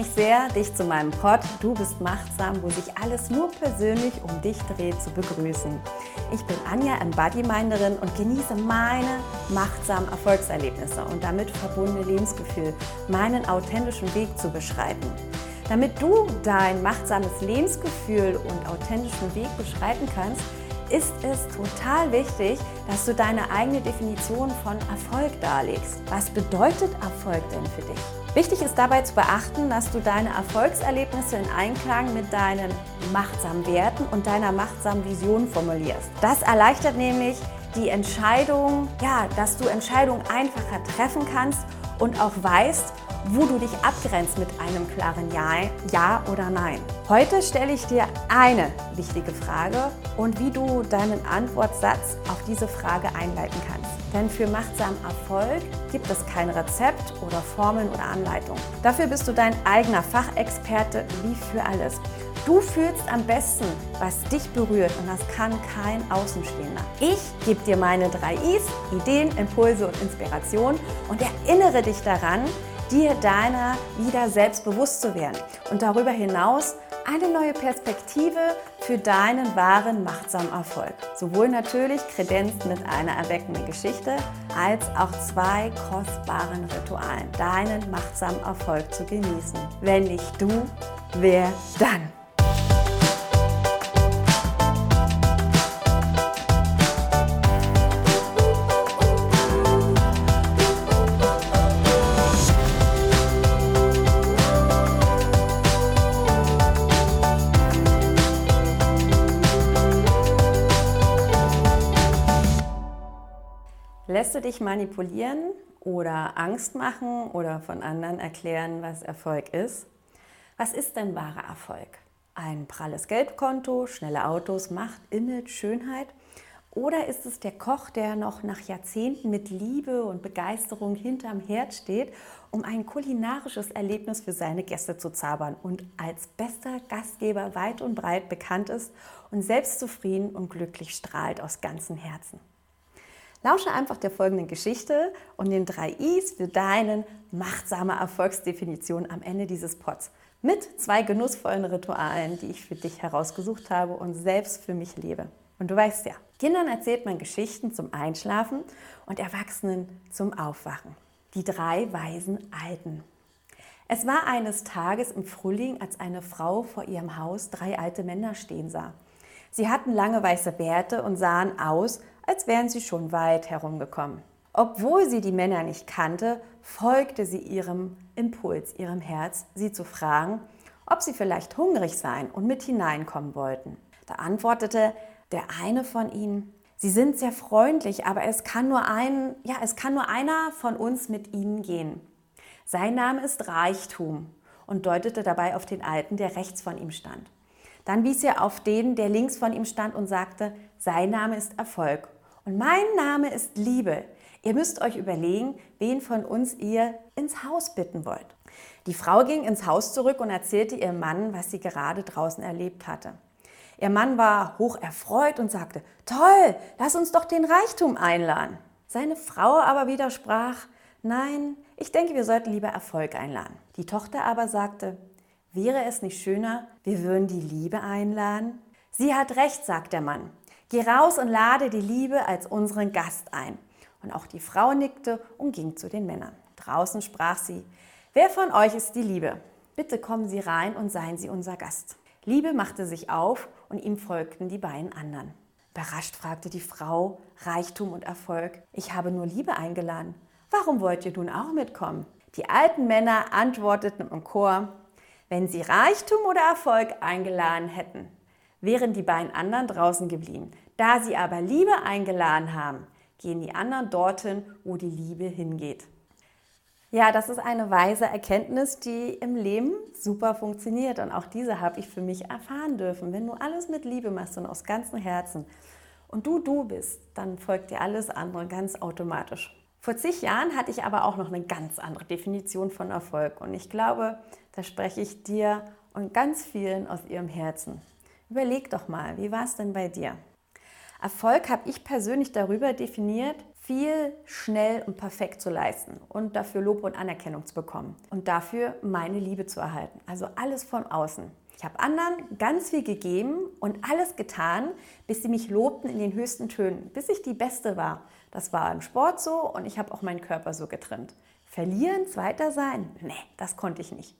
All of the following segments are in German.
mich sehr, dich zu meinem Pod Du bist machtsam, wo sich alles nur persönlich um dich dreht, zu begrüßen. Ich bin Anja Embodiminerin und genieße meine machtsamen Erfolgserlebnisse und damit verbundene Lebensgefühl, meinen authentischen Weg zu beschreiten. Damit du dein machtsames Lebensgefühl und authentischen Weg beschreiten kannst, ist es total wichtig, dass du deine eigene Definition von Erfolg darlegst. Was bedeutet Erfolg denn für dich? Wichtig ist dabei zu beachten, dass du deine Erfolgserlebnisse in Einklang mit deinen machtsamen Werten und deiner machtsamen Vision formulierst. Das erleichtert nämlich die Entscheidung, ja, dass du Entscheidungen einfacher treffen kannst und auch weißt, wo du dich abgrenzt mit einem klaren Ja, Ja oder Nein. Heute stelle ich dir eine wichtige Frage und wie du deinen Antwortsatz auf diese Frage einleiten kannst. Denn für machtsamen Erfolg gibt es kein Rezept oder Formeln oder Anleitungen. Dafür bist du dein eigener Fachexperte wie für alles. Du fühlst am besten, was dich berührt und das kann kein Außenstehender. Ich gebe dir meine drei Is, Ideen, Impulse und Inspiration und erinnere dich daran, dir deiner wieder selbstbewusst zu werden und darüber hinaus eine neue Perspektive für deinen wahren machtsamen Erfolg. Sowohl natürlich kredenzt mit einer erweckenden Geschichte als auch zwei kostbaren Ritualen, deinen machtsamen Erfolg zu genießen. Wenn nicht du, wer dann? Lässt du dich manipulieren oder Angst machen oder von anderen erklären, was Erfolg ist? Was ist denn wahrer Erfolg? Ein pralles Geldkonto, schnelle Autos, Macht, Image, Schönheit? Oder ist es der Koch, der noch nach Jahrzehnten mit Liebe und Begeisterung hinterm Herd steht, um ein kulinarisches Erlebnis für seine Gäste zu zaubern und als bester Gastgeber weit und breit bekannt ist und selbstzufrieden und glücklich strahlt aus ganzem Herzen? Lausche einfach der folgenden Geschichte und den drei Is für deinen machtsame Erfolgsdefinition am Ende dieses Pods. Mit zwei genussvollen Ritualen, die ich für dich herausgesucht habe und selbst für mich lebe. Und du weißt ja, Kindern erzählt man Geschichten zum Einschlafen und Erwachsenen zum Aufwachen. Die drei weisen Alten. Es war eines Tages im Frühling, als eine Frau vor ihrem Haus drei alte Männer stehen sah. Sie hatten lange weiße Bärte und sahen aus, als wären sie schon weit herumgekommen. Obwohl sie die Männer nicht kannte, folgte sie ihrem Impuls, ihrem Herz, sie zu fragen, ob sie vielleicht hungrig seien und mit hineinkommen wollten. Da antwortete der eine von ihnen, Sie sind sehr freundlich, aber es kann nur ein, ja, es kann nur einer von uns mit Ihnen gehen. Sein Name ist Reichtum und deutete dabei auf den Alten, der rechts von ihm stand. Dann wies er auf den, der links von ihm stand und sagte, sein Name ist Erfolg und mein Name ist Liebe. Ihr müsst euch überlegen, wen von uns ihr ins Haus bitten wollt. Die Frau ging ins Haus zurück und erzählte ihrem Mann, was sie gerade draußen erlebt hatte. Ihr Mann war hoch erfreut und sagte, toll, lass uns doch den Reichtum einladen. Seine Frau aber widersprach, nein, ich denke, wir sollten lieber Erfolg einladen. Die Tochter aber sagte, wäre es nicht schöner, wir würden die Liebe einladen? Sie hat recht, sagt der Mann. Geh raus und lade die Liebe als unseren Gast ein. Und auch die Frau nickte und ging zu den Männern. Draußen sprach sie, wer von euch ist die Liebe? Bitte kommen Sie rein und seien Sie unser Gast. Liebe machte sich auf und ihm folgten die beiden anderen. Überrascht fragte die Frau, Reichtum und Erfolg, ich habe nur Liebe eingeladen. Warum wollt ihr nun auch mitkommen? Die alten Männer antworteten im Chor, wenn sie Reichtum oder Erfolg eingeladen hätten, wären die beiden anderen draußen geblieben. Da sie aber Liebe eingeladen haben, gehen die anderen dorthin, wo die Liebe hingeht. Ja, das ist eine weise Erkenntnis, die im Leben super funktioniert. Und auch diese habe ich für mich erfahren dürfen. Wenn du alles mit Liebe machst und aus ganzem Herzen und du du bist, dann folgt dir alles andere ganz automatisch. Vor zig Jahren hatte ich aber auch noch eine ganz andere Definition von Erfolg. Und ich glaube, da spreche ich dir und ganz vielen aus ihrem Herzen. Überleg doch mal, wie war es denn bei dir? Erfolg habe ich persönlich darüber definiert, viel schnell und perfekt zu leisten und dafür Lob und Anerkennung zu bekommen und dafür meine Liebe zu erhalten. Also alles von außen. Ich habe anderen ganz viel gegeben und alles getan, bis sie mich lobten in den höchsten Tönen, bis ich die Beste war. Das war im Sport so und ich habe auch meinen Körper so getrimmt. Verlieren, zweiter sein? Nee, das konnte ich nicht.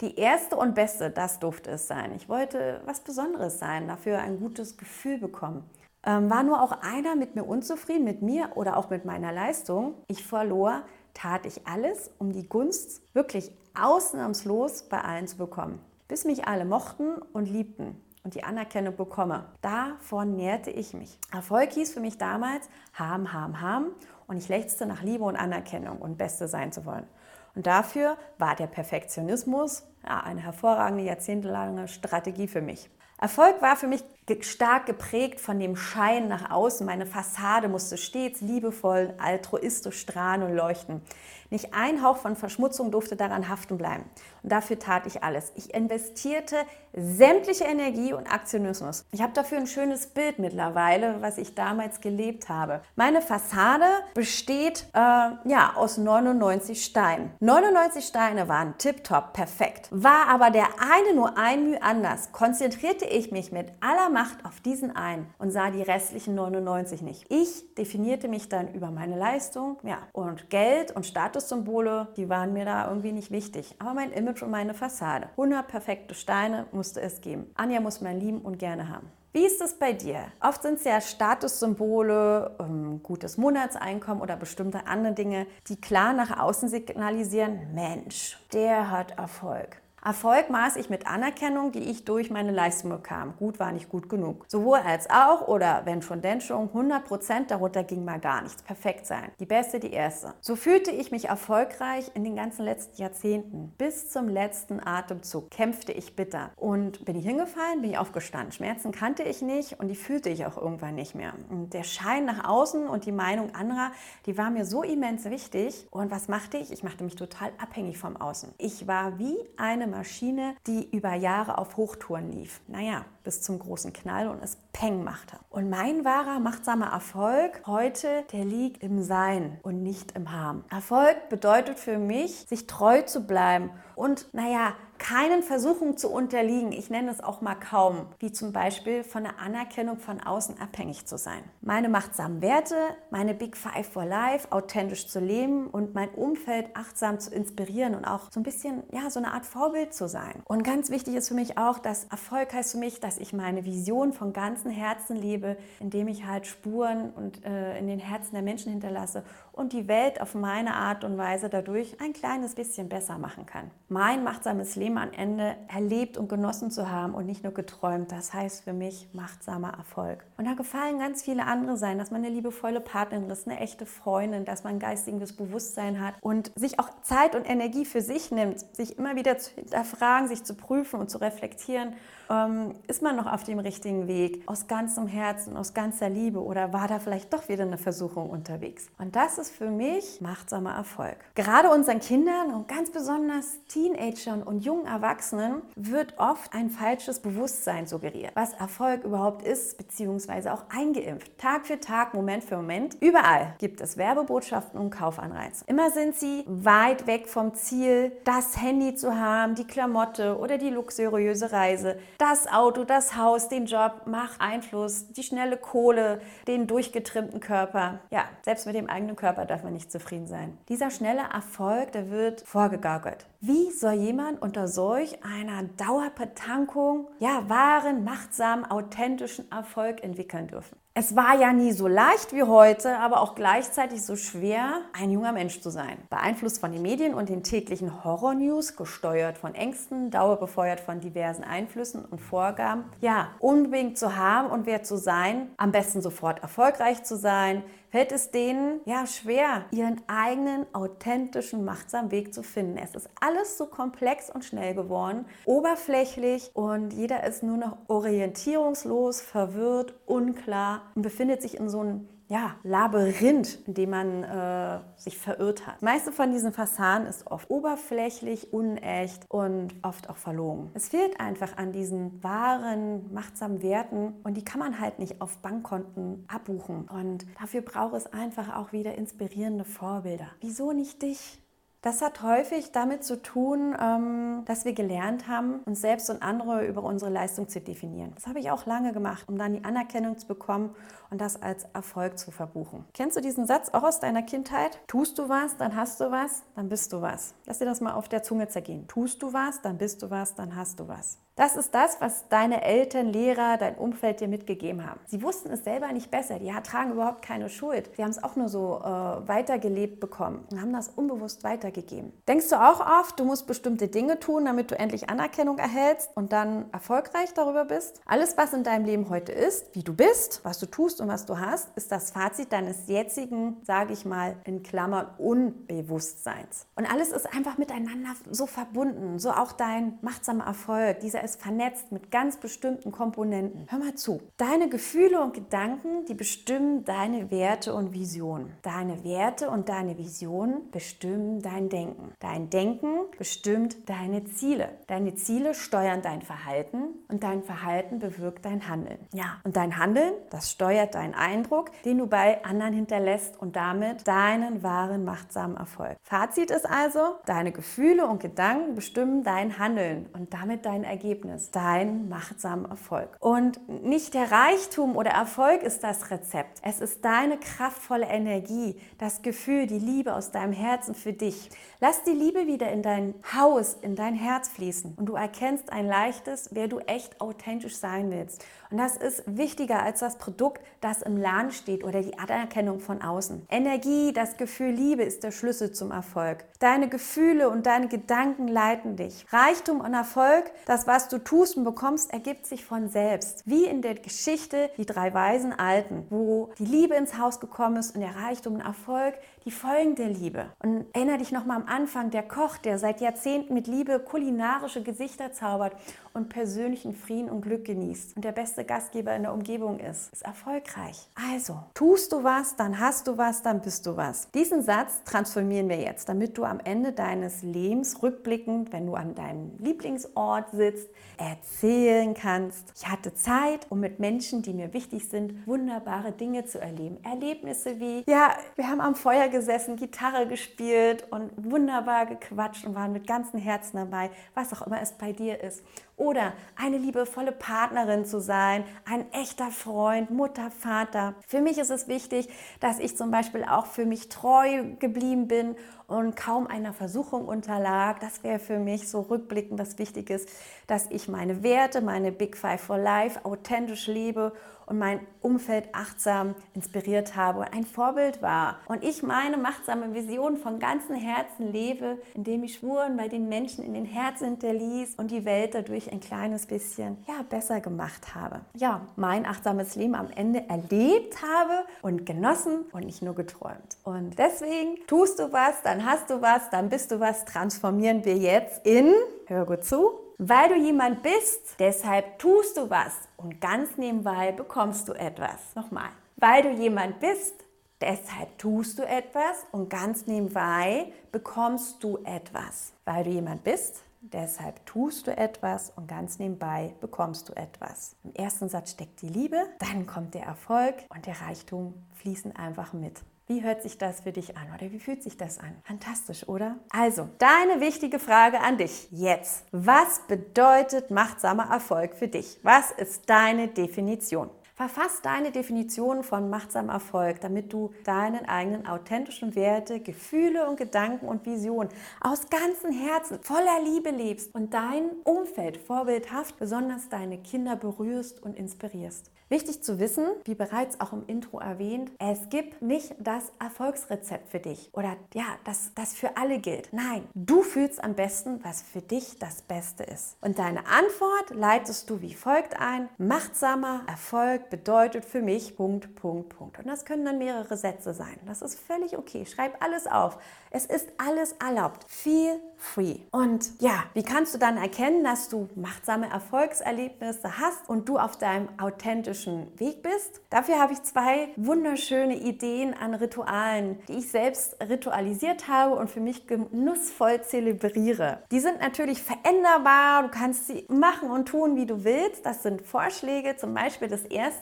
Die erste und beste, das durfte es sein. Ich wollte was Besonderes sein, dafür ein gutes Gefühl bekommen. Ähm, war nur auch einer mit mir unzufrieden, mit mir oder auch mit meiner Leistung? Ich verlor, tat ich alles, um die Gunst wirklich ausnahmslos bei allen zu bekommen. Bis mich alle mochten und liebten und die Anerkennung bekomme. Davon nährte ich mich. Erfolg hieß für mich damals haben, haben, haben und ich lechzte nach Liebe und Anerkennung und Beste sein zu wollen. Und dafür war der Perfektionismus ja, eine hervorragende jahrzehntelange Strategie für mich. Erfolg war für mich stark geprägt von dem Schein nach außen. Meine Fassade musste stets liebevoll, altruistisch strahlen und leuchten. Nicht ein Hauch von Verschmutzung durfte daran haften bleiben. Und dafür tat ich alles. Ich investierte sämtliche Energie und Aktionismus. Ich habe dafür ein schönes Bild mittlerweile, was ich damals gelebt habe. Meine Fassade besteht äh, ja, aus 99 Steinen. 99 Steine waren tipptopp, perfekt. War aber der eine nur ein Mühe anders, konzentrierte ich mich mit aller Macht auf diesen einen und sah die restlichen 99 nicht. Ich definierte mich dann über meine Leistung ja, und Geld und Statussymbole, die waren mir da irgendwie nicht wichtig. Aber mein Image und meine Fassade. 100 perfekte Steine musste es geben. Anja muss man lieben und gerne haben. Wie ist es bei dir? Oft sind es ja Statussymbole, ähm, gutes Monatseinkommen oder bestimmte andere Dinge, die klar nach außen signalisieren, Mensch, der hat Erfolg. Erfolg maß ich mit Anerkennung, die ich durch meine Leistung bekam. Gut war nicht gut genug. Sowohl als auch oder wenn schon denn schon 100 Prozent darunter ging mal gar nichts. Perfekt sein. Die beste, die erste. So fühlte ich mich erfolgreich in den ganzen letzten Jahrzehnten. Bis zum letzten Atemzug kämpfte ich bitter. Und bin ich hingefallen, bin ich aufgestanden. Schmerzen kannte ich nicht und die fühlte ich auch irgendwann nicht mehr. Und der Schein nach außen und die Meinung anderer, die war mir so immens wichtig. Und was machte ich? Ich machte mich total abhängig vom Außen. Ich war wie eine Maschine, die über Jahre auf Hochtouren lief. Naja, bis zum großen Knall und es Peng machte. Und mein wahrer, machtsamer Erfolg heute, der liegt im Sein und nicht im Haben. Erfolg bedeutet für mich, sich treu zu bleiben und, naja, keinen Versuchungen zu unterliegen, ich nenne es auch mal kaum, wie zum Beispiel von der Anerkennung von außen abhängig zu sein. Meine machtsamen Werte, meine Big Five for Life, authentisch zu leben und mein Umfeld achtsam zu inspirieren und auch so ein bisschen, ja, so eine Art Vorbild zu sein. Und ganz wichtig ist für mich auch, dass Erfolg heißt für mich, dass ich meine Vision von ganzem Herzen lebe, indem ich halt Spuren und äh, in den Herzen der Menschen hinterlasse und die Welt auf meine Art und Weise dadurch ein kleines bisschen besser machen kann. Mein machtsames Leben am Ende erlebt und genossen zu haben und nicht nur geträumt, das heißt für mich machtsamer Erfolg. Und da gefallen ganz viele andere sein, dass man eine liebevolle Partnerin ist, eine echte Freundin, dass man geistiges Bewusstsein hat und sich auch Zeit und Energie für sich nimmt, sich immer wieder zu hinterfragen, sich zu prüfen und zu reflektieren ähm, ist man noch auf dem richtigen Weg? Aus ganzem Herzen, aus ganzer Liebe oder war da vielleicht doch wieder eine Versuchung unterwegs? Und das ist für mich machtsamer Erfolg. Gerade unseren Kindern und ganz besonders Teenagern und jungen Erwachsenen wird oft ein falsches Bewusstsein suggeriert, was Erfolg überhaupt ist, beziehungsweise auch eingeimpft. Tag für Tag, Moment für Moment. Überall gibt es Werbebotschaften und Kaufanreize. Immer sind sie weit weg vom Ziel, das Handy zu haben, die Klamotte oder die luxuriöse Reise das Auto, das Haus, den Job macht Einfluss, die schnelle Kohle, den durchgetrimmten Körper. Ja, selbst mit dem eigenen Körper darf man nicht zufrieden sein. Dieser schnelle Erfolg, der wird vorgegaukelt. Wie soll jemand unter solch einer Dauerbetankung ja wahren, machtsamen, authentischen Erfolg entwickeln dürfen? Es war ja nie so leicht wie heute, aber auch gleichzeitig so schwer, ein junger Mensch zu sein. Beeinflusst von den Medien und den täglichen Horror-News, gesteuert von Ängsten, dauerbefeuert von diversen Einflüssen und Vorgaben. Ja, unbedingt zu haben und wer zu sein, am besten sofort erfolgreich zu sein, fällt es denen ja schwer, ihren eigenen authentischen, machtsamen Weg zu finden. Es ist alles so komplex und schnell geworden, oberflächlich und jeder ist nur noch orientierungslos, verwirrt, unklar und befindet sich in so einem ja, Labyrinth, in dem man äh, sich verirrt hat. Das meiste von diesen Fassaden ist oft oberflächlich, unecht und oft auch verlogen. Es fehlt einfach an diesen wahren, machtsamen Werten und die kann man halt nicht auf Bankkonten abbuchen. Und dafür braucht es einfach auch wieder inspirierende Vorbilder. Wieso nicht dich? Das hat häufig damit zu tun, ähm, dass wir gelernt haben, uns selbst und andere über unsere Leistung zu definieren. Das habe ich auch lange gemacht, um dann die Anerkennung zu bekommen und das als Erfolg zu verbuchen. Kennst du diesen Satz auch aus deiner Kindheit? Tust du was, dann hast du was, dann bist du was. Lass dir das mal auf der Zunge zergehen. Tust du was, dann bist du was, dann hast du was. Das ist das, was deine Eltern, Lehrer, dein Umfeld dir mitgegeben haben. Sie wussten es selber nicht besser. Die tragen überhaupt keine Schuld. Sie haben es auch nur so äh, weitergelebt bekommen und haben das unbewusst weitergegeben. Denkst du auch oft, du musst bestimmte Dinge tun, damit du endlich Anerkennung erhältst und dann erfolgreich darüber bist? Alles, was in deinem Leben heute ist, wie du bist, was du tust und was du hast, ist das Fazit deines jetzigen, sage ich mal, in Klammern Unbewusstseins. Und alles ist einfach miteinander so verbunden. So auch dein machtsamer Erfolg. Dieser ist vernetzt mit ganz bestimmten Komponenten. Hör mal zu. Deine Gefühle und Gedanken, die bestimmen deine Werte und Visionen. Deine Werte und deine Visionen bestimmen dein Denken. Dein Denken bestimmt deine Ziele. Deine Ziele steuern dein Verhalten und dein Verhalten bewirkt dein Handeln. Ja, und dein Handeln, das steuert dein Eindruck, den du bei anderen hinterlässt und damit deinen wahren machtsamen Erfolg. Fazit ist also, deine Gefühle und Gedanken bestimmen dein Handeln und damit dein Ergebnis. Ergebnis, dein machtsamer Erfolg. Und nicht der Reichtum oder Erfolg ist das Rezept. Es ist deine kraftvolle Energie, das Gefühl, die Liebe aus deinem Herzen für dich. Lass die Liebe wieder in dein Haus, in dein Herz fließen und du erkennst ein leichtes, wer du echt authentisch sein willst. Und das ist wichtiger als das Produkt, das im Laden steht oder die Anerkennung von außen. Energie, das Gefühl Liebe ist der Schlüssel zum Erfolg. Deine Gefühle und deine Gedanken leiten dich. Reichtum und Erfolg, das was du tust und bekommst, ergibt sich von selbst. Wie in der Geschichte Die drei weisen Alten, wo die Liebe ins Haus gekommen ist und der Reichtum und Erfolg die Folgen der Liebe. Und erinnere dich nochmal am Anfang, der Koch, der seit Jahrzehnten mit Liebe kulinarische Gesichter zaubert und persönlichen Frieden und Glück genießt und der beste Gastgeber in der Umgebung ist, ist erfolgreich. Also, tust du was, dann hast du was, dann bist du was. Diesen Satz transformieren wir jetzt, damit du am Ende deines Lebens rückblickend, wenn du an deinem Lieblingsort sitzt, erzählen kannst. Ich hatte Zeit, um mit Menschen, die mir wichtig sind, wunderbare Dinge zu erleben. Erlebnisse wie, ja, wir haben am Feuer gesessen, Gitarre gespielt und wunderbar gequatscht und waren mit ganzem Herzen dabei, was auch immer es bei dir ist. Oder eine liebevolle Partnerin zu sein, ein echter Freund, Mutter, Vater. Für mich ist es wichtig, dass ich zum Beispiel auch für mich treu geblieben bin und kaum einer Versuchung unterlag. Das wäre für mich so rückblickend was Wichtiges, dass ich meine Werte, meine Big Five for Life authentisch lebe und mein Umfeld achtsam inspiriert habe und ein Vorbild war. Und ich meine machtsame Vision von ganzem Herzen lebe, indem ich Spuren bei den Menschen in den Herzen hinterließ und die Welt dadurch ein kleines bisschen ja, besser gemacht habe. Ja, mein achtsames Leben am Ende erlebt habe und genossen und nicht nur geträumt. Und deswegen tust du was, dann hast du was, dann bist du was, transformieren wir jetzt in, hör gut zu, weil du jemand bist, deshalb tust du was und ganz nebenbei bekommst du etwas. Nochmal. Weil du jemand bist, deshalb tust du etwas und ganz nebenbei bekommst du etwas. Weil du jemand bist, deshalb tust du etwas und ganz nebenbei bekommst du etwas. Im ersten Satz steckt die Liebe, dann kommt der Erfolg und der Reichtum fließen einfach mit. Wie hört sich das für dich an oder wie fühlt sich das an? Fantastisch, oder? Also, deine wichtige Frage an dich jetzt. Was bedeutet machtsamer Erfolg für dich? Was ist deine Definition? Verfass deine Definition von machtsamem Erfolg, damit du deinen eigenen authentischen Werte, Gefühle und Gedanken und Visionen aus ganzem Herzen voller Liebe lebst und dein Umfeld vorbildhaft, besonders deine Kinder berührst und inspirierst. Wichtig zu wissen, wie bereits auch im Intro erwähnt, es gibt nicht das Erfolgsrezept für dich oder ja, das, das für alle gilt. Nein, du fühlst am besten, was für dich das Beste ist. Und deine Antwort leitest du wie folgt ein. Machtsamer Erfolg bedeutet für mich Punkt, Punkt, Punkt. Und das können dann mehrere Sätze sein. Das ist völlig okay. Schreib alles auf. Es ist alles erlaubt. Feel free. Und ja, wie kannst du dann erkennen, dass du machtsame Erfolgserlebnisse hast und du auf deinem authentischen Weg bist? Dafür habe ich zwei wunderschöne Ideen an Ritualen, die ich selbst ritualisiert habe und für mich genussvoll zelebriere. Die sind natürlich veränderbar. Du kannst sie machen und tun, wie du willst. Das sind Vorschläge. Zum Beispiel das erste.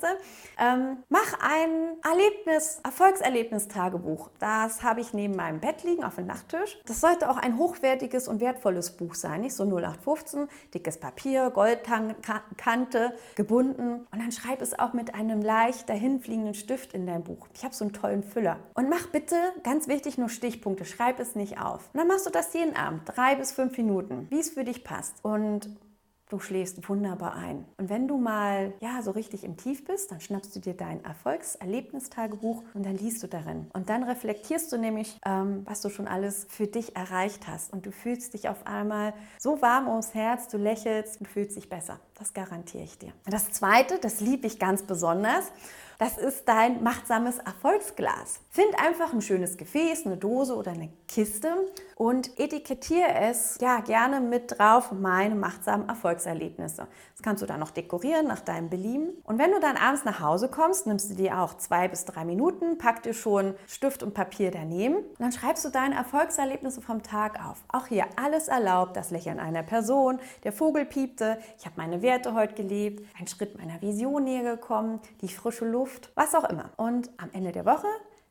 Ähm, mach ein Erlebnis, Erfolgserlebnistagebuch. Das habe ich neben meinem Bett liegen auf dem Nachttisch. Das sollte auch ein hochwertiges und wertvolles Buch sein. Nicht so 0815, dickes Papier, Goldkante, gebunden. Und dann schreib es auch mit einem leicht dahinfliegenden Stift in dein Buch. Ich habe so einen tollen Füller. Und mach bitte, ganz wichtig, nur Stichpunkte. Schreib es nicht auf. Und dann machst du das jeden Abend, drei bis fünf Minuten, wie es für dich passt. Und Du schläfst wunderbar ein. Und wenn du mal ja so richtig im Tief bist, dann schnappst du dir dein Erfolgserlebnistagebuch und dann liest du darin. Und dann reflektierst du nämlich, ähm, was du schon alles für dich erreicht hast. Und du fühlst dich auf einmal so warm ums Herz, du lächelst und fühlst dich besser. Das garantiere ich dir. Und das Zweite, das liebe ich ganz besonders. Das ist dein machtsames Erfolgsglas. Find einfach ein schönes Gefäß, eine Dose oder eine Kiste und etikettiere es ja gerne mit drauf meine machtsamen Erfolgserlebnisse. Das kannst du dann noch dekorieren nach deinem Belieben. Und wenn du dann abends nach Hause kommst, nimmst du dir auch zwei bis drei Minuten, pack dir schon Stift und Papier daneben und dann schreibst du deine Erfolgserlebnisse vom Tag auf. Auch hier alles erlaubt, das Lächeln einer Person, der Vogel piepte, ich habe meine Werte heute gelebt, ein Schritt meiner Vision näher gekommen, die frische Luft, was auch immer. Und am Ende der Woche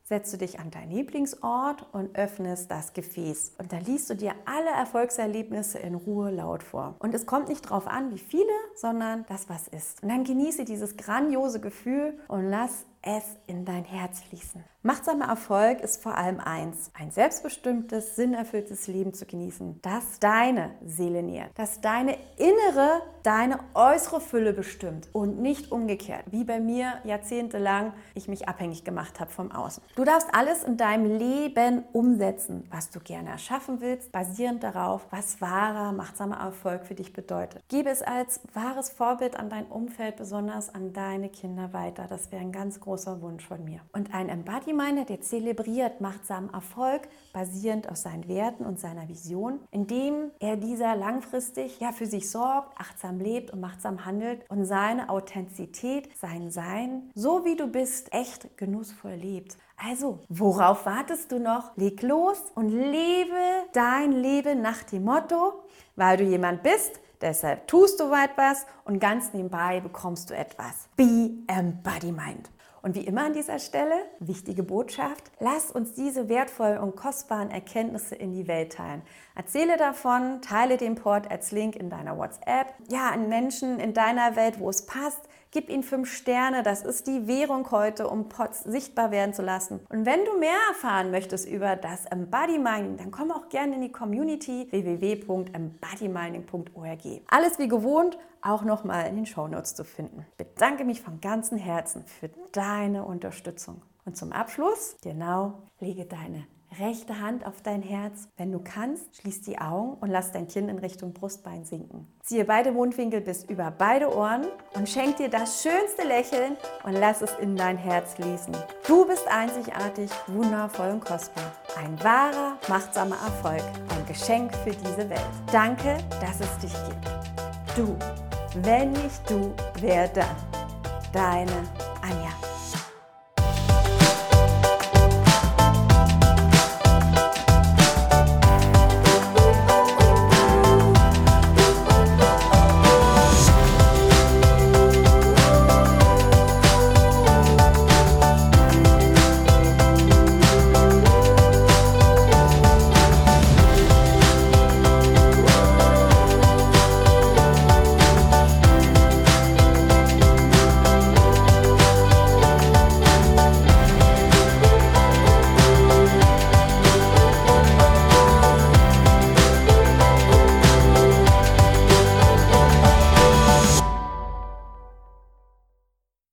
setzt du dich an deinen Lieblingsort und öffnest das Gefäß. Und da liest du dir alle Erfolgserlebnisse in Ruhe laut vor. Und es kommt nicht darauf an, wie viele, sondern das, was ist. Und dann genieße dieses grandiose Gefühl und lass es in dein Herz fließen. Machtsamer Erfolg ist vor allem eins, ein selbstbestimmtes, sinnerfülltes Leben zu genießen, das deine Seele nährt, das deine innere, deine äußere Fülle bestimmt und nicht umgekehrt, wie bei mir jahrzehntelang ich mich abhängig gemacht habe vom Außen. Du darfst alles in deinem Leben umsetzen, was du gerne erschaffen willst, basierend darauf, was wahrer, machtsamer Erfolg für dich bedeutet. Gebe es als wahres Vorbild an dein Umfeld, besonders an deine Kinder weiter. Das wäre ein ganz großer Wunsch von mir. Und ein Embodiment Gemeinde, der zelebriert machtsamen Erfolg basierend auf seinen Werten und seiner Vision, indem er dieser langfristig ja für sich sorgt, achtsam lebt und machtsam handelt und seine Authentizität, sein Sein, so wie du bist, echt genussvoll lebt. Also, worauf wartest du noch? Leg los und lebe dein Leben nach dem Motto, weil du jemand bist, deshalb tust du etwas und ganz nebenbei bekommst du etwas. Be Embodiment. Und wie immer an dieser Stelle, wichtige Botschaft, lass uns diese wertvollen und kostbaren Erkenntnisse in die Welt teilen. Erzähle davon, teile den Port als Link in deiner WhatsApp, ja, an Menschen in deiner Welt, wo es passt. Gib ihnen fünf Sterne, das ist die Währung heute, um Pots sichtbar werden zu lassen. Und wenn du mehr erfahren möchtest über das Embody Mining, dann komm auch gerne in die Community www.embodymining.org. Alles wie gewohnt, auch nochmal in den Shownotes zu finden. Ich bedanke mich von ganzem Herzen für deine Unterstützung. Und zum Abschluss, genau, lege deine rechte Hand auf dein Herz. Wenn du kannst, schließ die Augen und lass dein Kinn in Richtung Brustbein sinken. Ziehe beide Mundwinkel bis über beide Ohren und schenk dir das schönste Lächeln und lass es in dein Herz fließen. Du bist einzigartig, wundervoll und kostbar. Ein wahrer, machtsamer Erfolg. Ein Geschenk für diese Welt. Danke, dass es dich gibt. Du, wenn nicht du, wer dann? Deine